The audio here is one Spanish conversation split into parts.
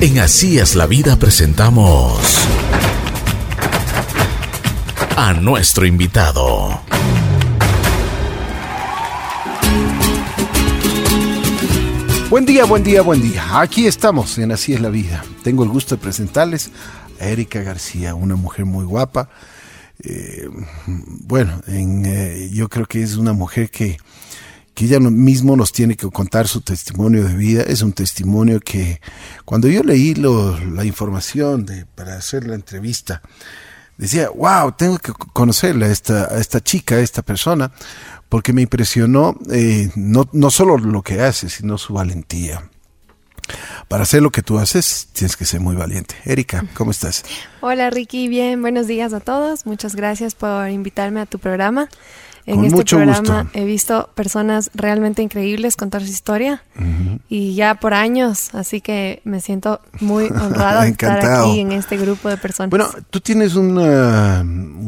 En Así es la vida presentamos a nuestro invitado. Buen día, buen día, buen día. Aquí estamos en Así es la vida. Tengo el gusto de presentarles a Erika García, una mujer muy guapa. Eh, bueno, en, eh, yo creo que es una mujer que, que ella mismo nos tiene que contar su testimonio de vida. Es un testimonio que cuando yo leí lo, la información de, para hacer la entrevista, decía, wow, tengo que conocerla, a esta, a esta chica, a esta persona, porque me impresionó eh, no, no solo lo que hace, sino su valentía. Para hacer lo que tú haces, tienes que ser muy valiente. Erika, ¿cómo estás? Hola Ricky, bien, buenos días a todos. Muchas gracias por invitarme a tu programa. En Con este mucho programa gusto. he visto personas realmente increíbles contar su historia y ya por años, así que me siento muy honrada de estar aquí en este grupo de personas. Bueno, tú tienes un, uh,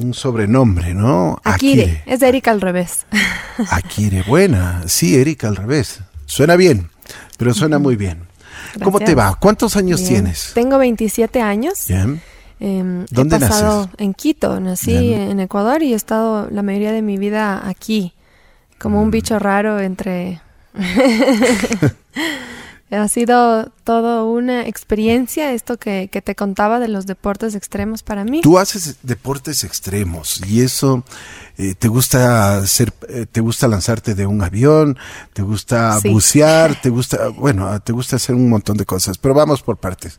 un sobrenombre, ¿no? Akire, es de Erika al revés. Akire, buena. Sí, Erika, al revés. Suena bien, pero suena muy bien. ¿Cómo te va? ¿Cuántos años Bien. tienes? Tengo 27 años. Bien. Em, ¿Dónde he pasado naces? en Quito, nací Bien. en Ecuador y he estado la mayoría de mi vida aquí, como Mm. un bicho raro entre... ha sido todo una experiencia esto que, que te contaba de los deportes extremos para mí. Tú haces deportes extremos y eso eh, te gusta hacer, eh, te gusta lanzarte de un avión, te gusta Sí. bucear, te gusta, bueno, te gusta hacer un montón de cosas. Pero vamos por partes.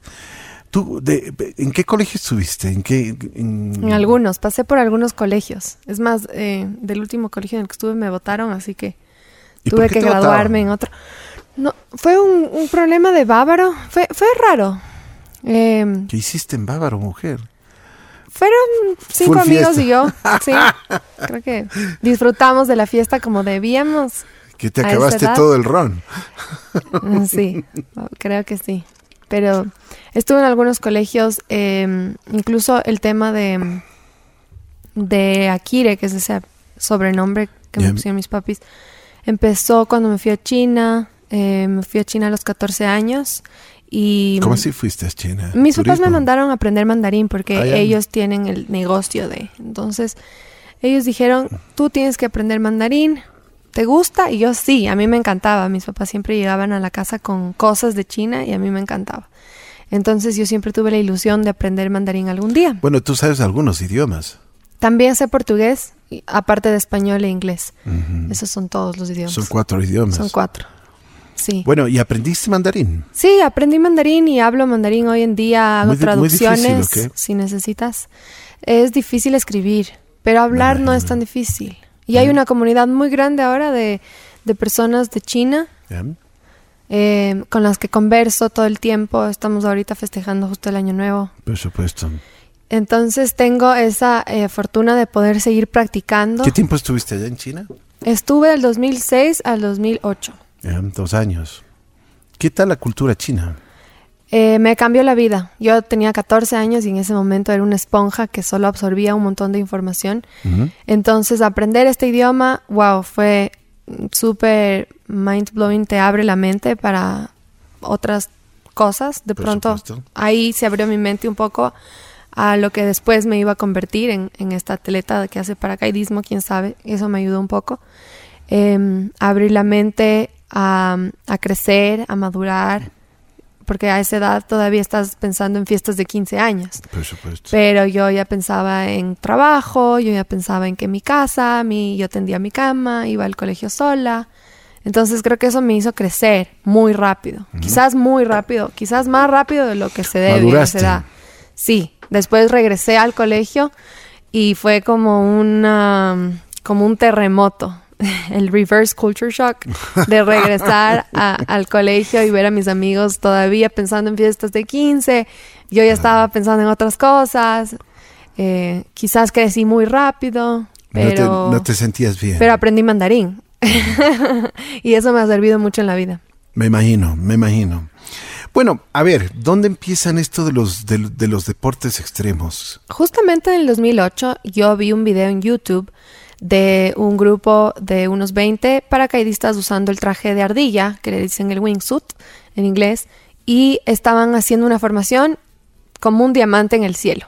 ¿Tú de, en qué colegio estuviste? ¿En qué? en- En algunos, pasé por algunos colegios. Es más, eh, del último colegio en el que estuve me votaron, así que ¿Y por tuve que votaron? graduarme en otro. No, fue un, un problema de bávaro, fue, fue raro. Em, ¿Qué hiciste en Bávaro, mujer? Fueron cinco Full amigos fiesta. y yo. Sí, creo que disfrutamos de la fiesta como debíamos. Que te acabaste todo el ron. Mm, Sí, creo que sí. Pero estuve en algunos colegios, eh, incluso el tema de, de Akire, que es ese sobrenombre que me pusieron mis papis, empezó cuando me fui a China. eh, me fui a China a los 14 años y ¿Cómo así fuiste a China? Mis papás me mandaron a aprender mandarín porque Ah, ellos tienen el negocio de. Entonces, ellos dijeron, tú tienes que aprender mandarín. ¿Te gusta? Y yo sí, a mí me encantaba. Mis papás siempre llegaban a la casa con cosas de China y a mí me encantaba. Entonces yo siempre tuve la ilusión de aprender mandarín algún día. Bueno, tú sabes algunos idiomas. También sé portugués, aparte de español e inglés. Esos son todos los idiomas. Son cuatro idiomas. Son cuatro. Sí. Bueno, ¿y aprendiste mandarín? Sí, aprendí mandarín y hablo mandarín hoy en día, hago Muy di- muy difícil, traducciones ¿o qué? si necesitas. Es difícil escribir, pero hablar no es tan difícil. Y hay una comunidad muy grande ahora de, de personas de China. Eh, con las que converso todo el tiempo. Estamos ahorita festejando justo el Año Nuevo. Por supuesto. Entonces tengo esa eh, fortuna de poder seguir practicando. ¿Qué tiempo estuviste allá en China? Estuve del 2006 al 2008. Ya, dos años. ¿Qué tal la cultura china? Eh, me cambió la vida. Yo tenía 14 años y en ese momento era una esponja que solo absorbía un montón de información. Entonces, aprender este idioma, wow, fue súper mind blowing, te abre la mente para otras cosas. De Por pronto, supuesto. ahí se abrió mi mente un poco a lo que después me iba a convertir en, en esta atleta que hace paracaidismo, quién sabe. Eso me ayudó un poco. Eh, abrir la mente a, a crecer, a madurar, porque a esa edad todavía estás pensando en fiestas de 15 años. Por supuesto. Pero yo ya pensaba en trabajo, yo ya pensaba en que mi casa, mi, yo tendía mi cama, iba al colegio sola. Entonces creo que eso me hizo crecer muy rápido. Quizás muy rápido, quizás más rápido de lo que se debe a esa edad. Sí, después regresé al colegio y fue como una como un terremoto, el reverse culture shock de regresar a- al colegio y ver a mis amigos todavía pensando en fiestas de 15. Yo ya estaba pensando en otras cosas. Eh, quizás crecí muy rápido, pero, no, te, no te sentías bien. pero aprendí mandarín. y eso me ha servido mucho en la vida. Me imagino, me imagino. Bueno, a ver, ¿dónde empiezan esto de los, de, de los deportes extremos? Justamente en el 2008 yo vi un video en YouTube de un grupo de unos 20 paracaidistas usando el traje de ardilla, que le dicen el wingsuit en inglés, y estaban haciendo una formación como un diamante en el cielo.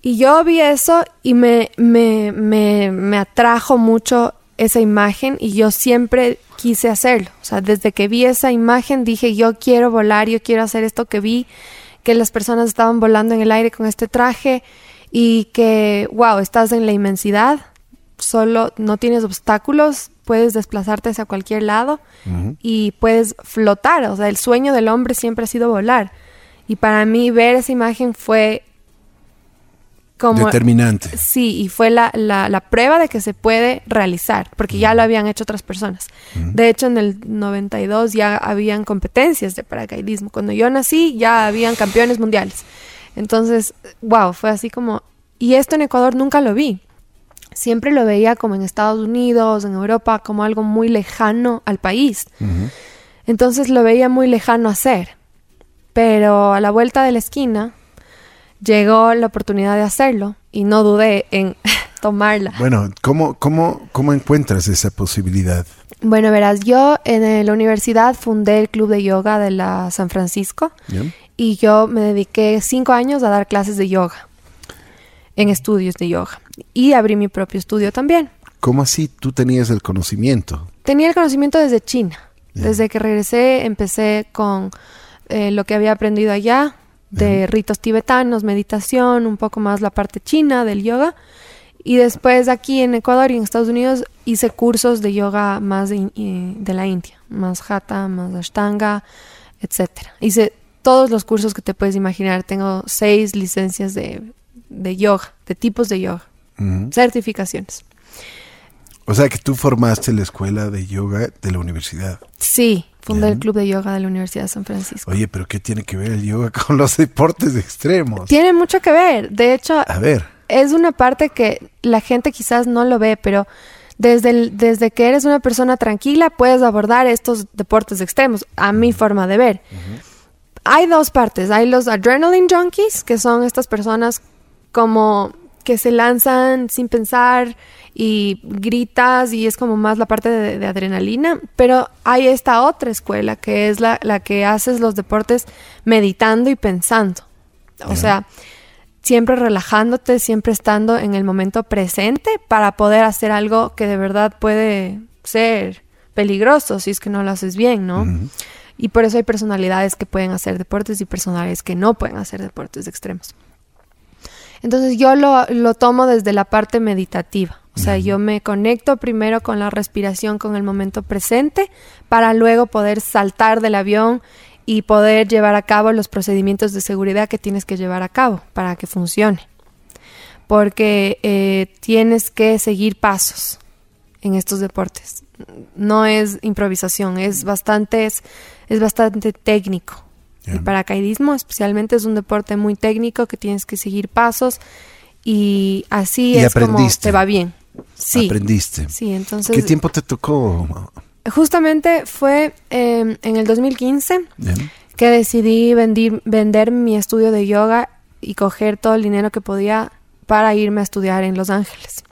Y yo vi eso y me, me, me, me atrajo mucho esa imagen y yo siempre quise hacerlo. O sea, desde que vi esa imagen dije, yo quiero volar, yo quiero hacer esto que vi, que las personas estaban volando en el aire con este traje y que, wow, estás en la inmensidad, solo no tienes obstáculos, puedes desplazarte hacia cualquier lado y puedes flotar. O sea, el sueño del hombre siempre ha sido volar. Y para mí ver esa imagen fue como... Determinante. Sí, y fue la, la, la prueba de que se puede realizar, porque ya lo habían hecho otras personas. De hecho, en el 92 ya habían competencias de paracaidismo. Cuando yo nací ya habían campeones mundiales. Entonces, wow, fue así como... Y esto en Ecuador nunca lo vi. Siempre lo veía como en Estados Unidos, en Europa, como algo muy lejano al país. Entonces lo veía muy lejano hacer. Pero a la vuelta de la esquina llegó la oportunidad de hacerlo y no dudé en tomarla. Bueno, ¿cómo, cómo, ¿cómo encuentras esa posibilidad? Bueno, verás, yo en la universidad fundé el club de yoga de la San Francisco. Y yo me dediqué cinco años a dar clases de yoga en estudios de yoga y abrí mi propio estudio también. ¿Cómo así tú tenías el conocimiento? Tenía el conocimiento desde China. Desde que regresé empecé con eh, lo que había aprendido allá, de ritos tibetanos, meditación, un poco más la parte china del yoga. Y después aquí en Ecuador y en Estados Unidos hice cursos de yoga más de, eh, de la India, más hatha, más ashtanga, etcétera. Hice todos los cursos que te puedes imaginar. Tengo seis licencias de, de yoga, de tipos de yoga, certificaciones. O sea que tú formaste la escuela de yoga de la universidad. Sí, fundé Bien. el club de yoga de la Universidad de San Francisco. Oye, pero ¿qué tiene que ver el yoga con los deportes extremos? Tiene mucho que ver. De hecho, A ver, es una parte que la gente quizás no lo ve, pero desde, el- desde que eres una persona tranquila puedes abordar estos deportes extremos, a mi forma de ver. Hay dos partes. Hay los adrenaline junkies, que son estas personas como que se lanzan sin pensar y gritas y es como más la parte de, de adrenalina, pero hay esta otra escuela que es la, la que haces los deportes meditando y pensando. O sea, siempre relajándote, siempre estando en el momento presente para poder hacer algo que de verdad puede ser peligroso si es que no lo haces bien, ¿no? Y por eso hay personalidades que pueden hacer deportes y personalidades que no pueden hacer deportes extremos. Entonces yo lo, lo tomo desde la parte meditativa. O sea, yo me conecto primero con la respiración, con el momento presente, para luego poder saltar del avión y poder llevar a cabo los procedimientos de seguridad que tienes que llevar a cabo para que funcione. Porque eh, tienes que seguir pasos en estos deportes. No es improvisación, es bastante, es, bastante técnico. El paracaidismo especialmente es un deporte muy técnico que tienes que seguir pasos y así Y es como aprendiste. te va bien. Sí. aprendiste. Sí, entonces ¿Qué tiempo te tocó? justamente fue eh, en el 2015 ¿Ya? que decidí vendi- vender mi estudio de yoga y coger todo el dinero que podía para irme a estudiar en Los Ángeles.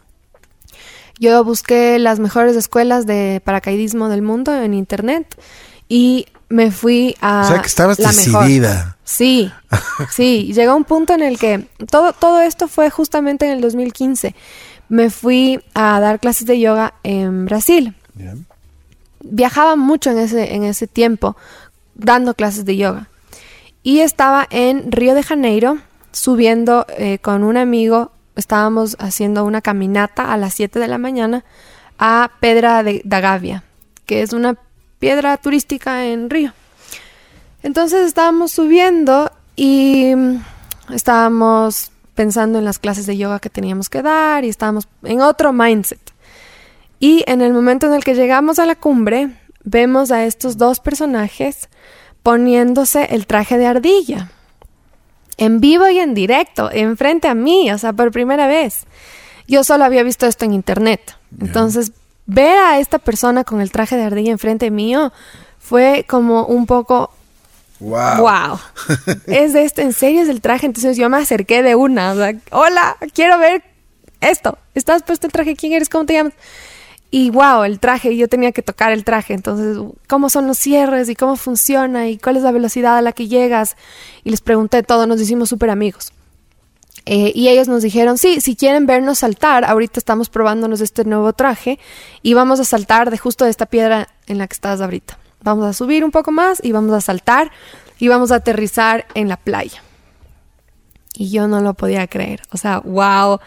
Yo busqué las mejores escuelas de paracaidismo del mundo en internet y me fui a o sea que estabas la mejor. decidida. Sí, sí. Llegó un punto en el que todo, todo esto fue justamente en el 2015. Me fui a dar clases de yoga en Brasil. Viajaba mucho en ese, en ese tiempo dando clases de yoga. Y estaba en Río de Janeiro subiendo eh, con un amigo. Estábamos haciendo una caminata a las 7 de la mañana a Pedra de, da Gávea, que es una piedra turística en Río. Entonces estábamos subiendo y mm, estábamos pensando en las clases de yoga que teníamos que dar y estábamos en otro mindset. Y en el momento en el que llegamos a la cumbre, vemos a estos dos personajes poniéndose el traje de ardilla. En vivo y en directo, enfrente a mí, o sea, por primera vez. Yo solo había visto esto en internet. Entonces, ver a esta persona con el traje de ardilla enfrente mío fue como un poco Wow. Wow. es de esto, en serio es el traje. Entonces yo me acerqué de una. o sea, Hola, quiero ver esto. ¿Estás puesto el traje? ¿Quién eres? ¿Cómo te llamas? Y wow, el traje, yo tenía que tocar el traje, entonces, ¿cómo son los cierres y cómo funciona y cuál es la velocidad a la que llegas? Y les pregunté todo, nos hicimos súper amigos. Eh, y ellos nos dijeron, sí, si quieren vernos saltar, ahorita estamos probándonos este nuevo traje y vamos a saltar de justo de esta piedra en la que estás ahorita. Vamos a subir un poco más y vamos a saltar y vamos a aterrizar en la playa. Y yo no lo podía creer. O sea, wow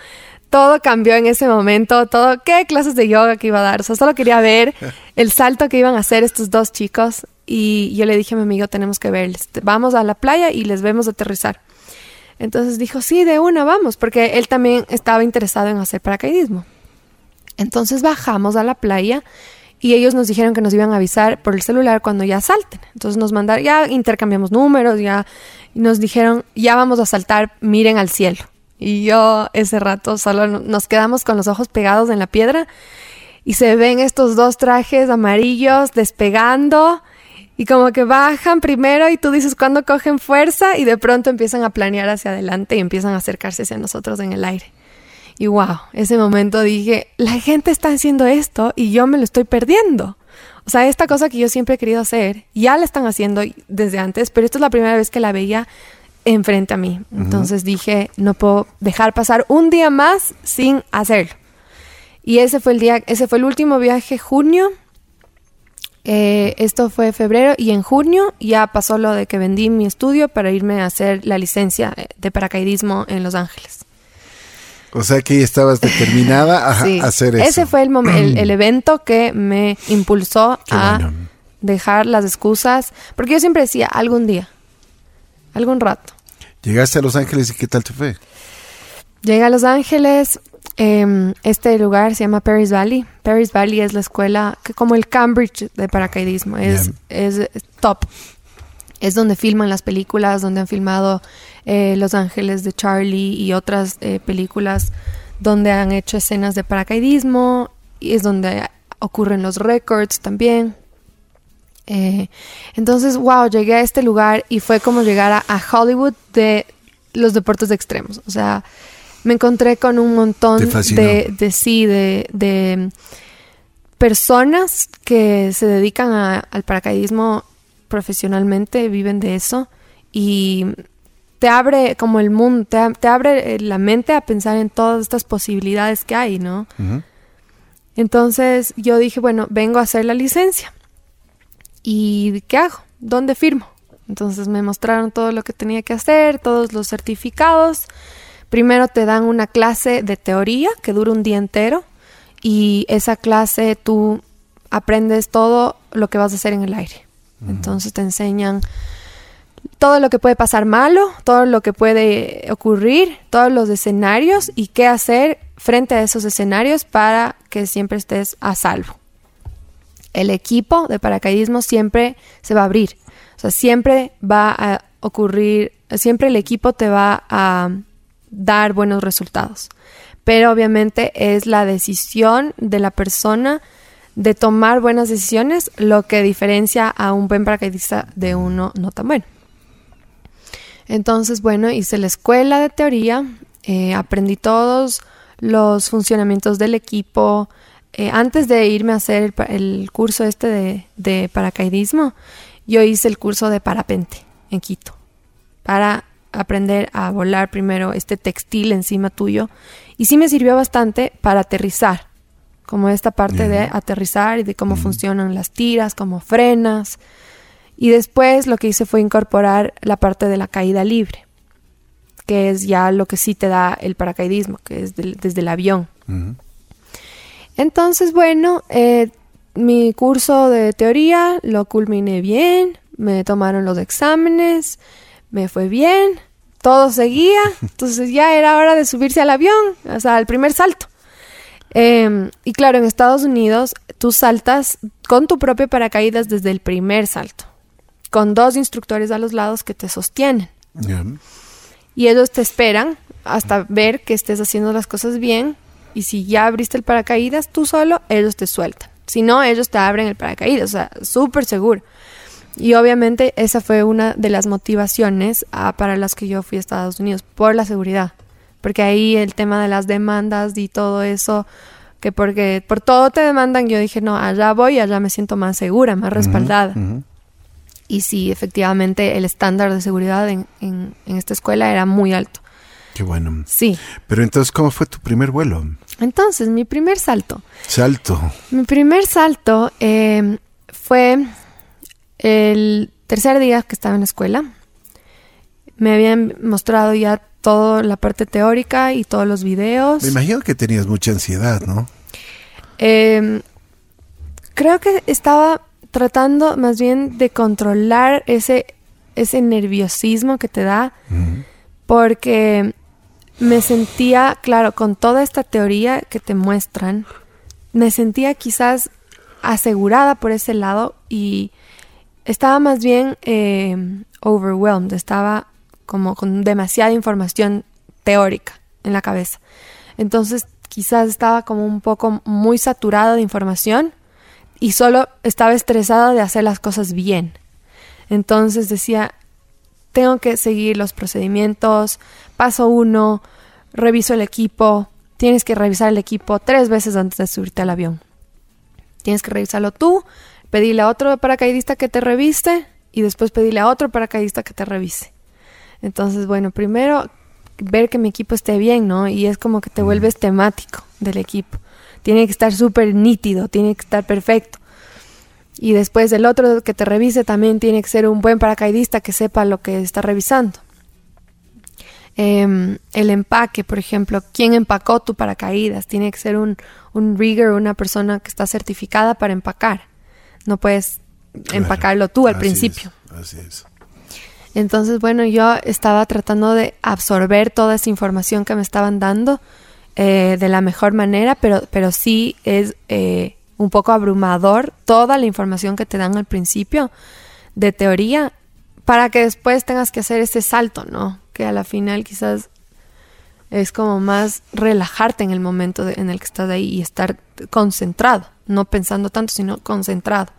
todo cambió en ese momento, todo, qué clases de yoga que iba a dar, o sea, solo quería ver el salto que iban a hacer estos dos chicos y yo le dije a mi amigo, tenemos que verles, vamos a la playa y les vemos aterrizar. Entonces dijo, sí, de una, vamos, porque él también estaba interesado en hacer paracaidismo. Entonces bajamos a la playa y ellos nos dijeron que nos iban a avisar por el celular cuando ya salten. Entonces nos mandaron, ya intercambiamos números, ya nos dijeron, ya vamos a saltar, miren al cielo. Y yo ese rato solo nos quedamos con los ojos pegados en la piedra y se ven estos dos trajes amarillos despegando y como que bajan primero y tú dices cuando cogen fuerza y de pronto empiezan a planear hacia adelante y empiezan a acercarse hacia nosotros en el aire. Y wow, ese momento dije, la gente está haciendo esto y yo me lo estoy perdiendo. O sea, esta cosa que yo siempre he querido hacer, ya la están haciendo desde antes, pero esta es la primera vez que la veía enfrente a mí. Entonces dije, no puedo dejar pasar un día más sin hacerlo. Y ese fue el día, ese fue el último viaje, junio. Eh, esto fue febrero y en junio ya pasó lo de que vendí mi estudio para irme a hacer la licencia de paracaidismo en Los Ángeles. O sea que estabas determinada a, hacer eso. Ese fue el, el, evento que me impulsó a dejar las excusas, porque yo siempre decía, algún día, algún rato. Llegaste a Los Ángeles y qué tal te fue? Llegué a Los Ángeles. Em, este lugar se llama Paris Valley. Paris Valley es la escuela que como el Cambridge de paracaidismo. Es, es, top. Es donde filman las películas, donde han filmado eh, Los Ángeles de Charlie y otras eh, películas donde han hecho escenas de paracaidismo. Y es donde ocurren los records también. Eh, entonces, wow, llegué a este lugar y fue como llegar a, Hollywood de los deportes extremos. O sea, me encontré con un montón de, de, sí, de, personas que se dedican al paracaidismo profesionalmente, viven de eso y te abre como el mundo, te, abre la mente a pensar en todas estas posibilidades que hay, ¿no? Entonces yo dije, bueno, vengo a hacer la licencia. ¿Y qué hago? ¿Dónde firmo? Entonces me mostraron todo lo que tenía que hacer, todos los certificados. Primero te dan una clase de teoría que dura un día entero y esa clase tú aprendes todo lo que vas a hacer en el aire. Entonces te enseñan todo lo que puede pasar malo, todo lo que puede ocurrir, todos los escenarios y qué hacer frente a esos escenarios para que siempre estés a salvo el equipo de paracaidismo siempre se va a abrir. O sea, siempre va a ocurrir, siempre el equipo te va a dar buenos resultados. Pero obviamente es la decisión de la persona de tomar buenas decisiones lo que diferencia a un buen paracaidista de uno no tan bueno. Entonces, bueno, hice la escuela de teoría, eh, aprendí todos los funcionamientos del equipo, eh, antes de irme a hacer el, curso este de, paracaidismo, yo hice el curso de parapente en Quito para aprender a volar primero este textil encima tuyo y sí me sirvió bastante para aterrizar, como esta parte de aterrizar y de cómo funcionan las tiras, cómo frenas. Y después lo que hice fue incorporar la parte de la caída libre, que es ya lo que sí te da el paracaidismo, que es desde el avión. Entonces, bueno, eh, mi curso de teoría lo culminé bien, me tomaron los exámenes, me fue bien, todo seguía, entonces ya era hora de subirse al avión, o sea, el primer salto. Em, y claro, en Estados Unidos tú saltas con tu propio paracaídas desde el primer salto, con dos instructores a los lados que te sostienen. Y ellos te esperan hasta ver que estés haciendo las cosas bien y si ya abriste el paracaídas tú solo, ellos te sueltan. Si no, ellos te abren el paracaídas, o sea, súper seguro. Y obviamente esa fue una de las motivaciones ah, para las que yo fui a Estados Unidos, por la seguridad. Porque ahí el tema de las demandas y todo eso que porque por todo te demandan, yo dije, no, allá voy, allá me siento más segura, más respaldada. Y sí, efectivamente, el estándar de seguridad en, en- en esta escuela era muy alto. Qué bueno. Sí. Pero entonces, ¿cómo fue tu primer vuelo? Entonces, mi primer salto. Salto. Mi primer salto eh, fue el tercer día que estaba en la escuela. Me habían mostrado ya toda la parte teórica y todos los videos. Me imagino que tenías mucha ansiedad, ¿no? Eh, creo que estaba tratando más bien de controlar ese, ese nerviosismo que te da, porque me sentía, claro, con toda esta teoría que te muestran, me sentía quizás asegurada por ese lado y estaba más bien eh, overwhelmed, estaba como con demasiada información teórica en la cabeza. Entonces quizás estaba como un poco muy saturada de información y solo estaba estresada de hacer las cosas bien. Entonces decía, tengo que seguir los procedimientos, paso uno, reviso el equipo, tienes que revisar el equipo tres veces antes de subirte al avión. Tienes que revisarlo tú, pedirle a otro paracaidista que te revise y después pedirle a otro paracaidista que te revise. Entonces, bueno, primero ver que mi equipo esté bien, ¿no? Y es como que te vuelves temático del equipo. Tiene que estar súper nítido, tiene que estar perfecto. Y después el otro que te revise también tiene que ser un buen paracaidista que sepa lo que está revisando. Em, el empaque, por ejemplo, ¿quién empacó tu paracaídas? Tiene que ser un, un rigger, una persona que está certificada para empacar. No puedes Claro. empacarlo tú al principio. es, así es. Entonces, bueno, yo estaba tratando de absorber toda esa información que me estaban dando eh, de la mejor manera, pero, pero sí es eh, un poco abrumador toda la información que te dan al principio de teoría para que después tengas que hacer ese salto, ¿no? Que a la final quizás es como más relajarte en el momento de- en el que estás ahí y estar concentrado, no pensando tanto, sino concentrado.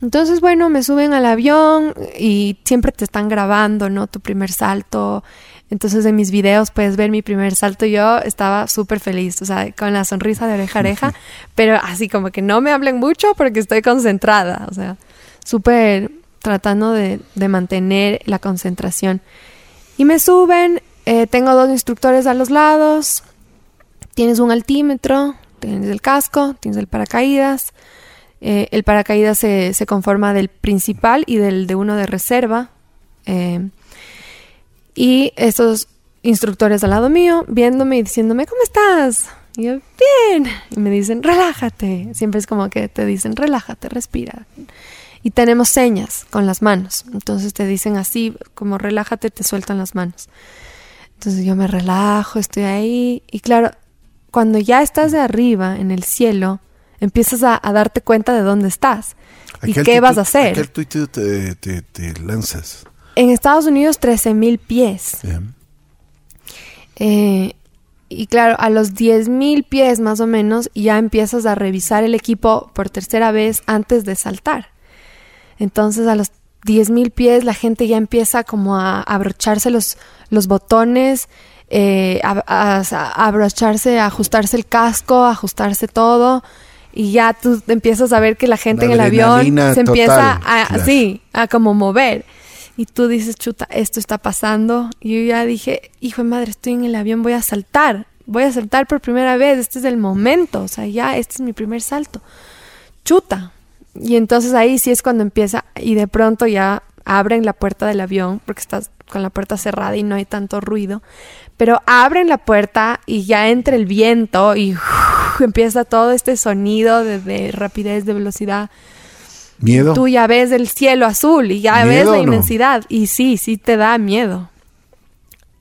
Entonces, bueno, me suben al avión y siempre te están grabando, ¿no? Tu primer salto. Entonces, en mis videos puedes ver mi primer salto. Yo estaba súper feliz, o sea, con la sonrisa de oreja a oreja, pero así como que no me hablen mucho porque estoy concentrada, o sea, súper tratando de, de mantener la concentración. Y me suben, eh, tengo dos instructores a los lados, tienes un altímetro, tienes el casco, tienes el paracaídas. Eh, el paracaídas se, conforma del principal y del de uno de reserva. eh, y estos instructores al lado mío, viéndome y diciéndome, ¿cómo estás? Y yo, bien. Y me dicen, relájate. Siempre es como que te dicen, relájate, respira. Y tenemos señas con las manos. Entonces te dicen así, como relájate, te sueltan las manos. Entonces yo me relajo, estoy ahí. Y claro, cuando ya estás de arriba, en el cielo, empiezas a, a darte cuenta de dónde estás y qué qué vas a hacer. qué altitud te, te- te lanzas? En Estados Unidos, 13.000 pies. Eh, y claro, a los 10.000 pies más o menos ya empiezas a revisar el equipo por tercera vez antes de saltar. Entonces a los 10.000 pies la gente ya empieza como a abrocharse los, los botones, eh, a, a- a abrocharse, a ajustarse el casco, a ajustarse todo. Y ya tú empiezas a ver que la gente La en el avión se empieza a, claro. sí, a como mover. Y tú dices, chuta, esto está pasando. Y yo ya dije, hijo de madre, estoy en el avión, voy a saltar. Voy a saltar por primera vez, este es el momento. O sea, ya, este es mi primer salto. Chuta. Y entonces ahí sí es cuando empieza y de pronto ya abren la puerta del avión porque estás con la puerta cerrada y no hay tanto ruido. Pero abren la puerta y ya entra el viento y empieza todo este sonido de, de rapidez, de velocidad ¿Miedo? tú ya ves el cielo azul y ya ves ¿Miedo la no? inmensidad. Y sí, sí te da miedo.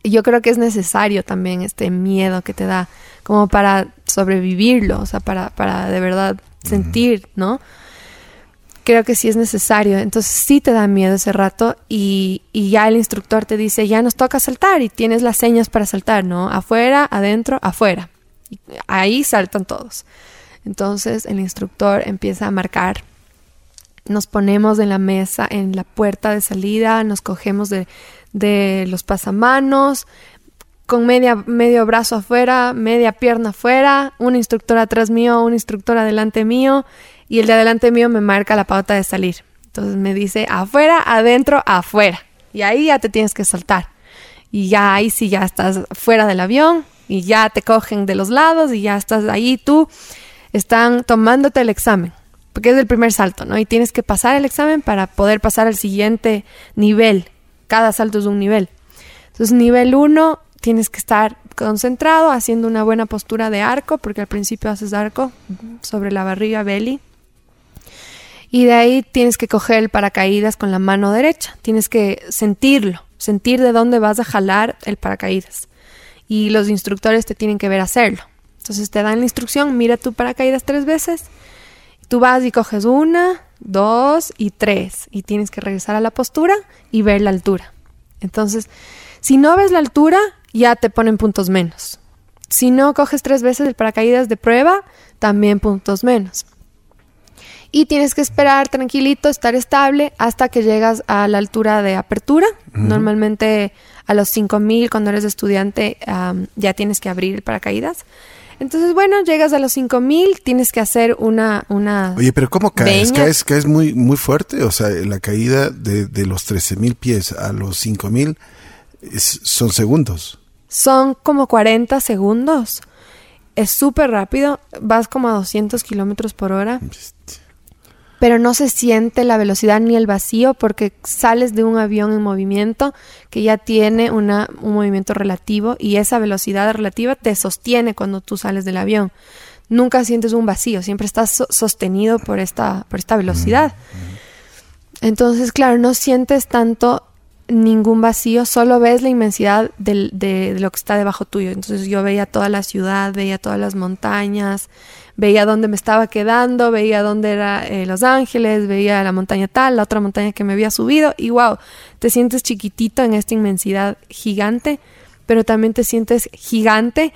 Y yo creo que es necesario también este miedo que te da, como para sobrevivirlo, o sea, para, para de verdad sentir, ¿no? Creo que sí es necesario. Entonces sí te da miedo ese rato y, y ya el instructor te dice, ya nos toca saltar y tienes las señas para saltar, ¿no? Afuera, adentro, afuera. Y ahí saltan todos. Entonces el instructor empieza a marcar nos ponemos en la mesa, en la puerta de salida, nos cogemos de, de los pasamanos, con media, medio brazo afuera, media pierna afuera, un instructor atrás mío, un instructor adelante mío, y el de adelante mío me marca la pauta de salir. Entonces me dice afuera, adentro, afuera. Y ahí ya te tienes que saltar. Y ya ahí sí ya estás fuera del avión y ya te cogen de los lados y ya estás ahí tú. Están tomándote el examen, porque es el primer salto, ¿no? Y tienes que pasar el examen para poder pasar al siguiente nivel. Cada salto es un nivel. Entonces, nivel 1 tienes que estar concentrado, haciendo una buena postura de arco, porque al principio haces arco sobre la barriga belly. Y de ahí tienes que coger el paracaídas con la mano derecha. Tienes que sentirlo, sentir de dónde vas a jalar el paracaídas. Y los instructores te tienen que ver hacerlo. Entonces te dan la instrucción, mira tu paracaídas tres veces. Tú vas y coges una, dos y tres. Y tienes que regresar a la postura y ver la altura. Entonces, si no ves la altura, ya te ponen puntos menos. Si no coges tres veces el paracaídas de prueba, también puntos menos. Y tienes que esperar tranquilito, estar estable hasta que llegas a la altura de apertura. Normalmente a los 5000 cuando eres estudiante ya tienes que abrir el paracaídas. Entonces, bueno, llegas a los 5000, tienes que hacer una. una Oye, pero ¿cómo caes? ¿Caes, caes muy, muy fuerte? O sea, la caída de, de los 13000 pies a los 5000 son segundos. Son como 40 segundos. Es súper rápido. Vas como a 200 kilómetros por hora pero no se siente la velocidad ni el vacío porque sales de un avión en movimiento que ya tiene una, un movimiento relativo y esa velocidad relativa te sostiene cuando tú sales del avión. Nunca sientes un vacío, siempre estás sostenido por esta, por esta velocidad. Entonces, claro, no sientes tanto ningún vacío, solo ves la inmensidad de, de, lo que está debajo tuyo. Entonces yo veía toda la ciudad, veía todas las montañas, veía dónde me estaba quedando, veía dónde era eh, Los Ángeles, veía la montaña tal, la otra montaña que me había subido y wow, te sientes chiquitito en esta inmensidad gigante, pero también te sientes gigante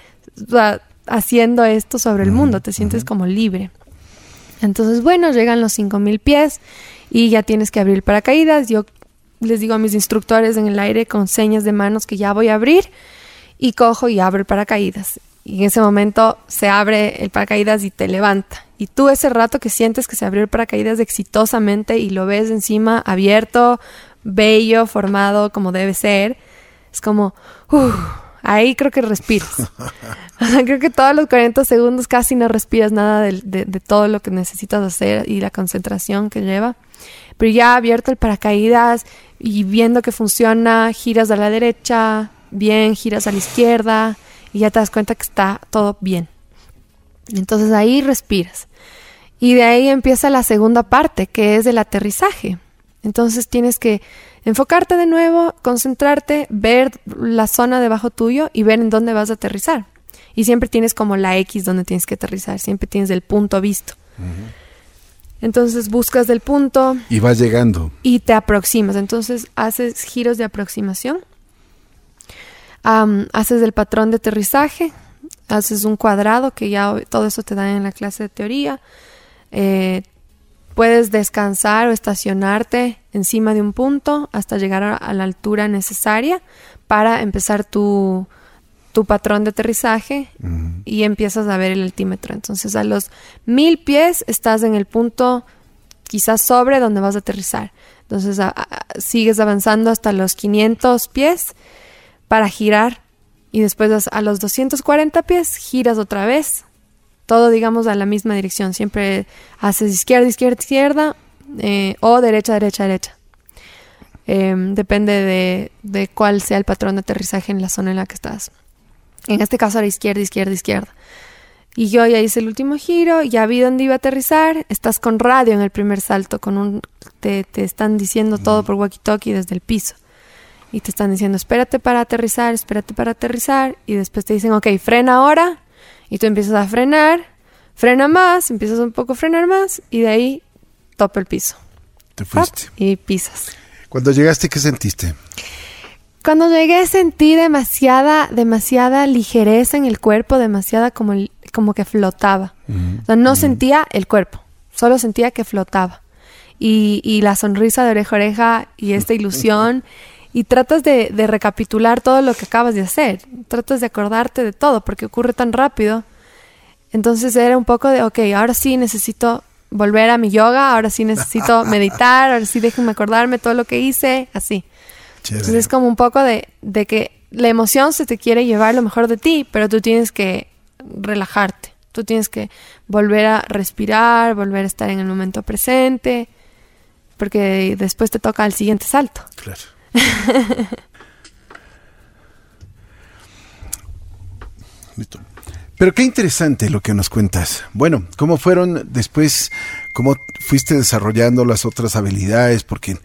haciendo esto sobre el mundo, te sientes como libre. Entonces, bueno, llegan los 5000 pies y ya tienes que abrir paracaídas. Yo les digo a mis instructores en el aire con señas de manos que ya voy a abrir y cojo y abro el paracaídas. Y en ese momento se abre el paracaídas y te levanta. Y tú ese rato que sientes que se abrió el paracaídas exitosamente y lo ves encima abierto, bello, formado como debe ser, es como, ahí creo que respiras. creo que todos los 40 segundos casi no respiras nada de, de todo lo que necesitas hacer y la concentración que lleva. Pero ya abierto el paracaídas y viendo que funciona, giras a la derecha, bien, giras a la izquierda y ya te das cuenta que está todo bien. Entonces ahí respiras. Y de ahí empieza la segunda parte, que es el aterrizaje. Entonces tienes que enfocarte de nuevo, concentrarte, ver la zona debajo tuyo y ver en dónde vas a aterrizar. Y siempre tienes como la X donde tienes que aterrizar, siempre tienes el punto visto. Entonces buscas del punto. Y vas llegando. Y te aproximas. Entonces haces giros de aproximación. haces el patrón de aterrizaje. Haces un cuadrado, que ya todo eso te da en la clase de teoría. Eh, puedes descansar o estacionarte encima de un punto hasta llegar a la altura necesaria para empezar tu, tu patrón de aterrizaje y empiezas a ver el altímetro. Entonces a los mil pies estás en el punto quizás sobre donde vas a aterrizar. Entonces sigues avanzando hasta los 500 pies para girar y después a los 240 pies giras otra vez. Todo digamos a la misma dirección. Siempre haces izquierda, izquierda, izquierda eh, o derecha, derecha, derecha. Em, depende de, de cuál sea el patrón de aterrizaje en la zona en la que estás. En este caso era izquierda, izquierda, izquierda. Y yo ya hice el último giro, ya vi dónde iba a aterrizar. Estás con radio en el primer salto, con un te, te están diciendo todo por walkie-talkie desde el piso. Y te están diciendo, espérate para aterrizar, espérate para aterrizar. Y después te dicen, ok, frena ahora. Y tú empiezas a frenar, frena más, empiezas un poco a frenar más. Y de ahí topa el piso. Te fuiste. Y pisas. Cuando llegaste, ¿qué sentiste? Cuando llegué sentí demasiada, demasiada ligereza en el cuerpo, demasiada como, como que flotaba. O sea, no sentía el cuerpo, solo sentía que flotaba. Y, y, la sonrisa de oreja a oreja y esta ilusión y tratas de, de recapitular todo lo que acabas de hacer. Tratas de acordarte de todo porque ocurre tan rápido. Entonces era un poco de, ok, ahora sí necesito volver a mi yoga, ahora sí necesito meditar, ahora sí déjenme acordarme todo lo que hice, así. Chévere. Entonces es como un poco de, de que la emoción se te quiere llevar lo mejor de ti, pero tú tienes que relajarte. Tú tienes que volver a respirar, volver a estar en el momento presente, porque después te toca el siguiente salto. Claro. Listo. Pero qué interesante lo que nos cuentas. Bueno, ¿cómo fueron después, cómo fuiste desarrollando las otras habilidades? Porque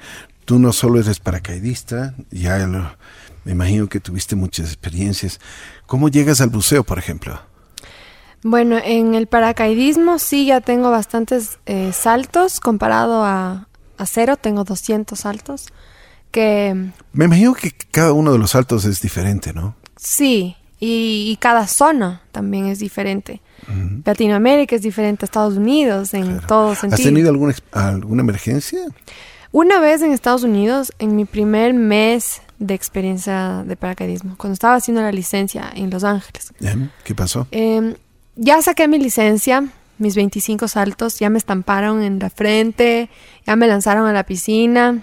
tú no solo eres paracaidista, ya lo- me imagino que tuviste muchas experiencias. ¿Cómo llegas al buceo, por ejemplo? Bueno, en el paracaidismo sí ya tengo bastantes eh, saltos comparado a, a cero, tengo 200 saltos, que Me imagino que cada uno de los saltos es diferente, ¿no? sí, y, y cada zona también es diferente. Latinoamérica es diferente a Estados Unidos en Claro. todo ¿Has sentido. tenido alguna, alguna emergencia? Una vez en Estados Unidos, en mi primer mes de experiencia de paracaidismo, cuando estaba haciendo la licencia en Los Ángeles. ¿Qué pasó? Eh, ya saqué mi licencia, mis 25 saltos, ya me estamparon en la frente, ya me lanzaron a la piscina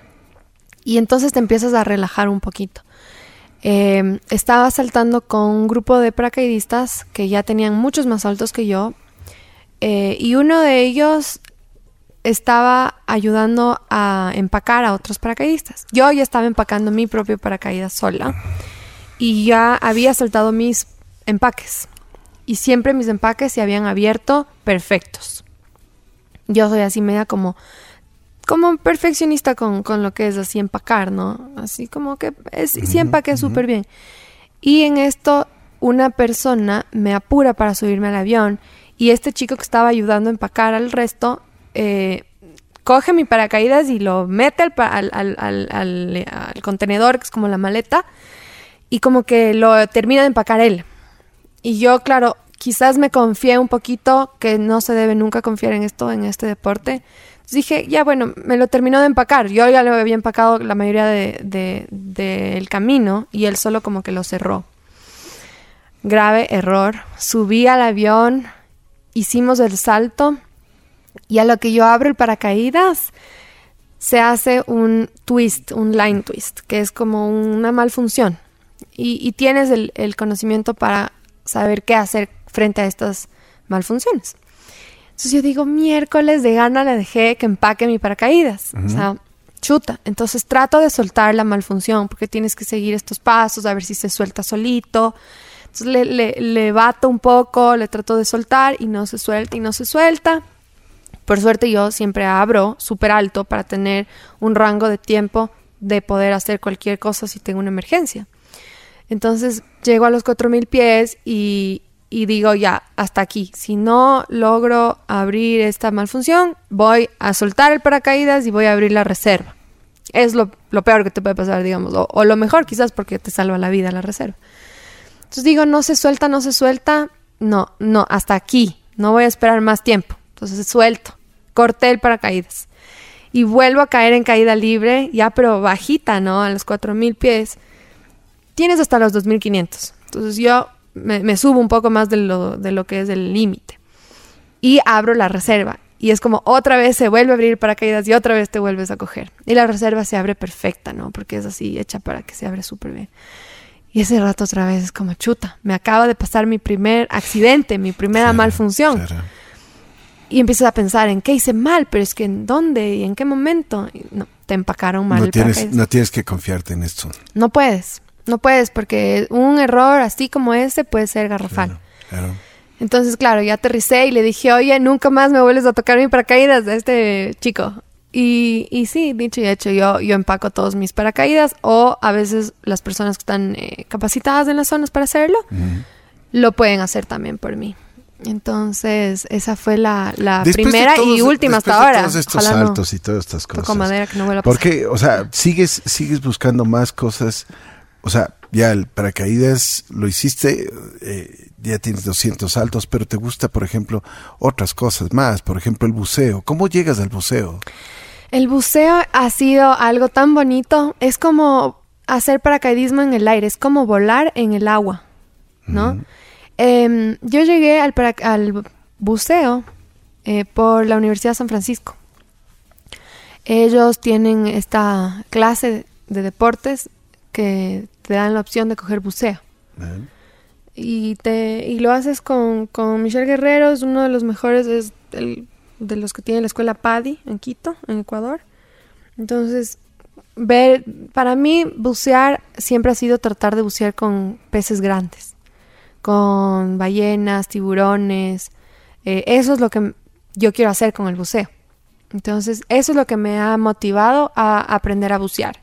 y entonces te empiezas a relajar un poquito. Eh, estaba saltando con un grupo de paracaidistas que ya tenían muchos más saltos que yo eh, y uno de ellos estaba ayudando a empacar a otros paracaidistas. Yo ya estaba empacando mi propio paracaídas sola y ya había saltado mis empaques y siempre mis empaques se habían abierto perfectos. Yo soy así media como como perfeccionista con, con lo que es así empacar, ¿no? Así como que es, sí empaqué súper bien. Y en esto una persona me apura para subirme al avión y este chico que estaba ayudando a empacar al resto eh, coge mi paracaídas y lo mete al, contenedor, que es como la maleta, y como que lo termina de empacar él. Y yo, claro, quizás me confié un poquito, que no se debe nunca confiar en esto, en este deporte. Entonces dije, ya bueno, me lo terminó de empacar. Yo ya lo había empacado la mayoría de- de- del camino y él solo como que lo cerró. Grave error. Subí al avión, hicimos el salto y a lo que yo abro el paracaídas se hace un twist, un line twist, que es como una malfunción. Y, y tienes el, el conocimiento para saber qué hacer frente a estas malfunciones. Entonces yo digo, miércoles de gana le dejé que empaque mi paracaídas. O sea, chuta. Entonces trato de soltar la malfunción porque tienes que seguir estos pasos, a ver si se suelta solito. Entonces le, le, le bato un poco, le trato de soltar y no se suelta y no se suelta. Por suerte yo siempre abro súper alto para tener un rango de tiempo de poder hacer cualquier cosa si tengo una emergencia. Entonces llego a los 4000 pies y, digo ya, hasta aquí. Si no logro abrir esta malfunción, voy a soltar el paracaídas y voy a abrir la reserva. Es lo, lo peor que te puede pasar, digamos. O, o lo mejor quizás porque te salva la vida la reserva. Entonces digo, no se suelta, no se suelta. No, no, hasta aquí. No voy a esperar más tiempo. Entonces suelto. Corté el paracaídas. Y vuelvo a caer en caída libre, ya pero bajita, ¿no? A los 4000 pies. Tienes hasta los 2500. Entonces yo me, me subo un poco más de lo, de lo que es el límite. Y abro la reserva. Y es como otra vez se vuelve a abrir paracaídas y otra vez te vuelves a coger. Y la reserva se abre perfecta, ¿no? Porque es así hecha para que se abre súper bien. Y ese rato otra vez es como chuta. Me acaba de pasar mi primer accidente, mi primera Claro, malfunción. claro. Y empiezas a pensar en qué hice mal, pero es que en dónde y en qué momento. Y no, te empacaron mal No el tienes, no tienes que confiarte en esto. No puedes, no puedes, porque un error así como ese puede ser garrafal. Claro, claro. Entonces, claro, ya aterricé y le dije, oye, nunca más me vuelves a tocar mi paracaídas a este chico. Y, y sí, dicho y hecho, yo, yo empaco todos mis paracaídas o a veces las personas que están eh, capacitadas en las zonas para hacerlo lo pueden hacer también por mí. Entonces, esa fue la, la primera todos- y última hasta de ahora. Todos estos Ojalá no saltos y todas estas cosas. toco madera que no vuelva a pasar. Porque, o sea, sigues, sigues buscando más cosas. O sea, ya el paracaídas lo hiciste, eh, ya tienes 200 saltos, pero te gusta, por ejemplo, otras cosas más. Por ejemplo, el buceo. ¿Cómo llegas al buceo? El buceo ha sido algo tan bonito. Es como hacer paracaidismo en el aire, es como volar en el agua, ¿no? Em, yo llegué al, al buceo eh, por la Universidad de San Francisco. Ellos tienen esta clase de deportes que te dan la opción de coger buceo. Y, te, y lo haces con, con Michelle Guerrero, es uno de los mejores, es de los que tiene la escuela PADI en Quito, en Ecuador. Entonces, ver, para mí bucear siempre ha sido tratar de bucear con peces grandes, con ballenas, tiburones. Eh, eso es lo que yo quiero hacer con el buceo. Entonces, eso es lo que me ha motivado a aprender a bucear.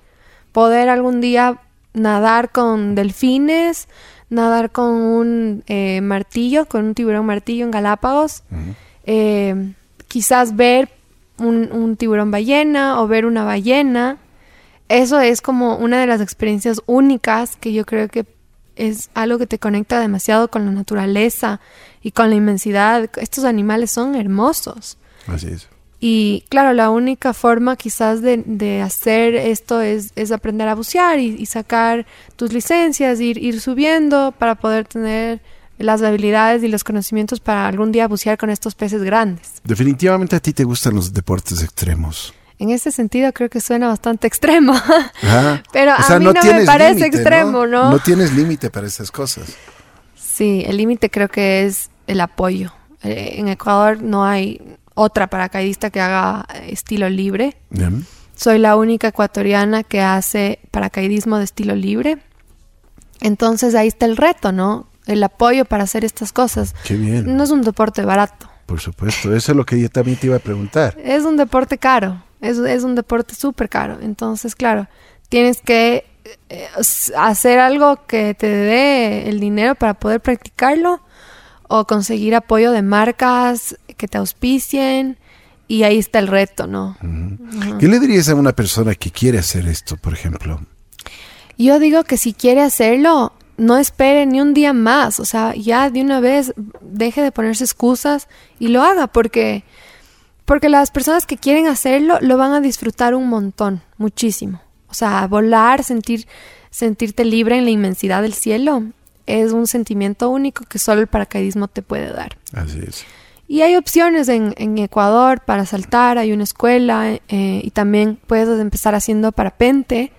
Poder algún día nadar con delfines, nadar con un eh, martillo, con un tiburón martillo en Galápagos, eh, quizás ver un, un, tiburón ballena o ver una ballena. Eso es como una de las experiencias únicas que yo creo que es algo que te conecta demasiado con la naturaleza y con la inmensidad. Estos animales son hermosos. Así es. Y claro, la única forma quizás de, hacer esto es, aprender a bucear y, sacar tus licencias, ir, ir subiendo para poder tener las habilidades y los conocimientos para algún día bucear con estos peces grandes. Definitivamente a ti te gustan los deportes extremos. En ese sentido creo que suena bastante extremo, pero a mí no, me parece extremo, ¿no? ¿no? tienes límite para esas cosas. Sí, el límite creo que es el apoyo. Eh, en Ecuador no hay otra paracaidista que haga estilo libre. Soy la única ecuatoriana que hace paracaidismo de estilo libre. Entonces ahí está el reto, ¿no? El apoyo para hacer estas cosas. Qué bien. No es un deporte barato. Por supuesto, eso es lo que yo también te iba a preguntar. Es un deporte caro, es, es un deporte súper caro. Entonces, claro, tienes que eh, hacer algo que te dé el dinero para poder practicarlo o conseguir apoyo de marcas que te auspicien y ahí está el reto, ¿no? ¿Qué le dirías a una persona que quiere hacer esto, por ejemplo? Yo digo que si quiere hacerlo, no espere ni un día más, o sea, ya de una vez deje de ponerse excusas y lo haga, porque, porque las personas que quieren hacerlo lo van a disfrutar un montón, muchísimo. O sea, volar, sentir, sentirte libre en la inmensidad del cielo, es un sentimiento único que solo el paracaidismo te puede dar. Así es. Y hay opciones en, en Ecuador para saltar, hay una escuela eh, y también puedes empezar haciendo parapente,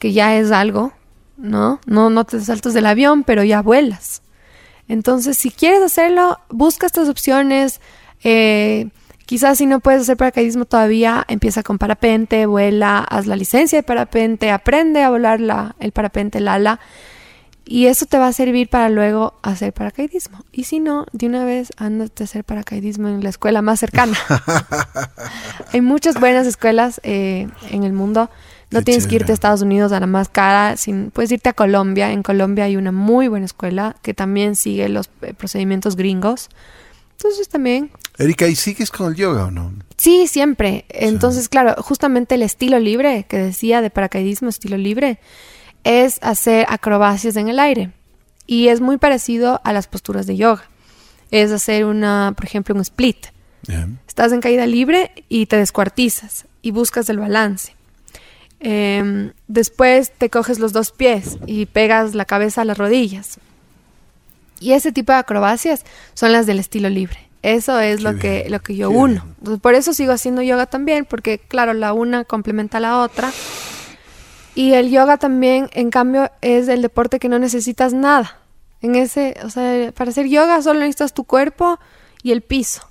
que ya es algo, ¿no? No, no te saltas del avión, pero ya vuelas. Entonces, si quieres hacerlo, busca estas opciones. Eh, quizás si no puedes hacer paracaidismo todavía, empieza con parapente, vuela, haz la licencia de parapente, aprende a volar la, el parapente, el ala y eso te va a servir para luego hacer paracaidismo. Y si no, de una vez ándate a hacer paracaidismo en la escuela más cercana. Hay muchas buenas escuelas eh, en el mundo. No tienes que irte a Estados Unidos a la más cara, sin, puedes irte a Colombia. En Colombia hay una muy buena escuela que también sigue los eh, procedimientos gringos. Entonces también... Erika, ¿y sigues con el yoga o no? Sí, siempre. Entonces, claro, justamente el estilo libre que decía de paracaidismo, estilo libre, es hacer acrobacias en el aire y es muy parecido a las posturas de yoga. Es hacer una, por ejemplo, un split. Estás en caída libre y te descuartizas y buscas el balance. Em, después te coges los dos pies y pegas la cabeza a las rodillas. Y ese tipo de acrobacias son las del estilo libre. Eso es lo que, lo que yo uno. por eso sigo haciendo yoga también, porque claro, la una complementa a la otra y el yoga también, en cambio, es el deporte que no necesitas nada. En ese, o sea, para hacer yoga solo necesitas tu cuerpo y el piso.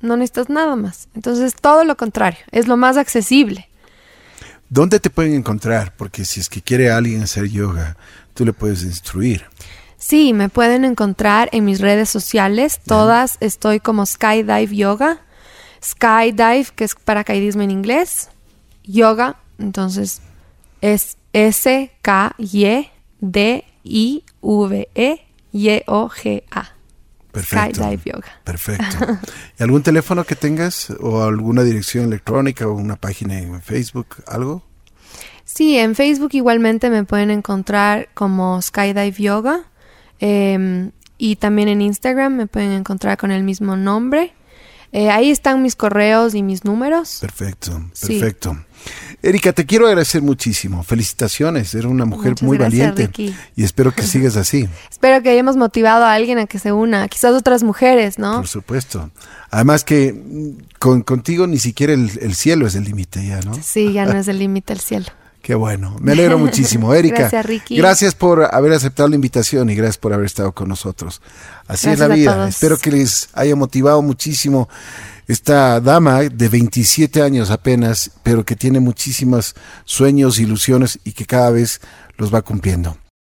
No necesitas nada más. Entonces, todo lo contrario, es lo más accesible. ¿Dónde te pueden encontrar? Porque si es que quiere alguien hacer yoga, tú le puedes instruir. Sí, me pueden encontrar en mis redes sociales. Todas estoy como Skydive Yoga. Skydive, que es paracaidismo en inglés. Yoga. Entonces, es S-K-Y-D-I-V-E-Y-O-G-A. Perfecto. Skydive Yoga. Perfecto. ¿Y algún teléfono que tengas o alguna dirección electrónica o una página en Facebook, algo? Sí, en Facebook igualmente me pueden encontrar como Skydive Yoga em, y también en Instagram me pueden encontrar con el mismo nombre. Eh, ahí están mis correos y mis números. Perfecto, perfecto. Erika, te quiero agradecer muchísimo. Felicitaciones, eres una mujer Muchas muy gracias, valiente Ricky. y espero que sigas así, Espero que hayamos motivado a alguien a que se una, quizás otras mujeres, ¿no? por supuesto. Además que mm, con, contigo ni siquiera el, el cielo es el límite ya, ¿no? Sí, ya no es el límite el cielo. Qué bueno, me alegro muchísimo, Erika. Gracias, Ricky. Gracias por haber aceptado la invitación y gracias por haber estado con nosotros. Así es la vida. Espero que les haya motivado muchísimo esta dama de 27 años apenas, pero que tiene muchísimos sueños, ilusiones y que cada vez los va cumpliendo.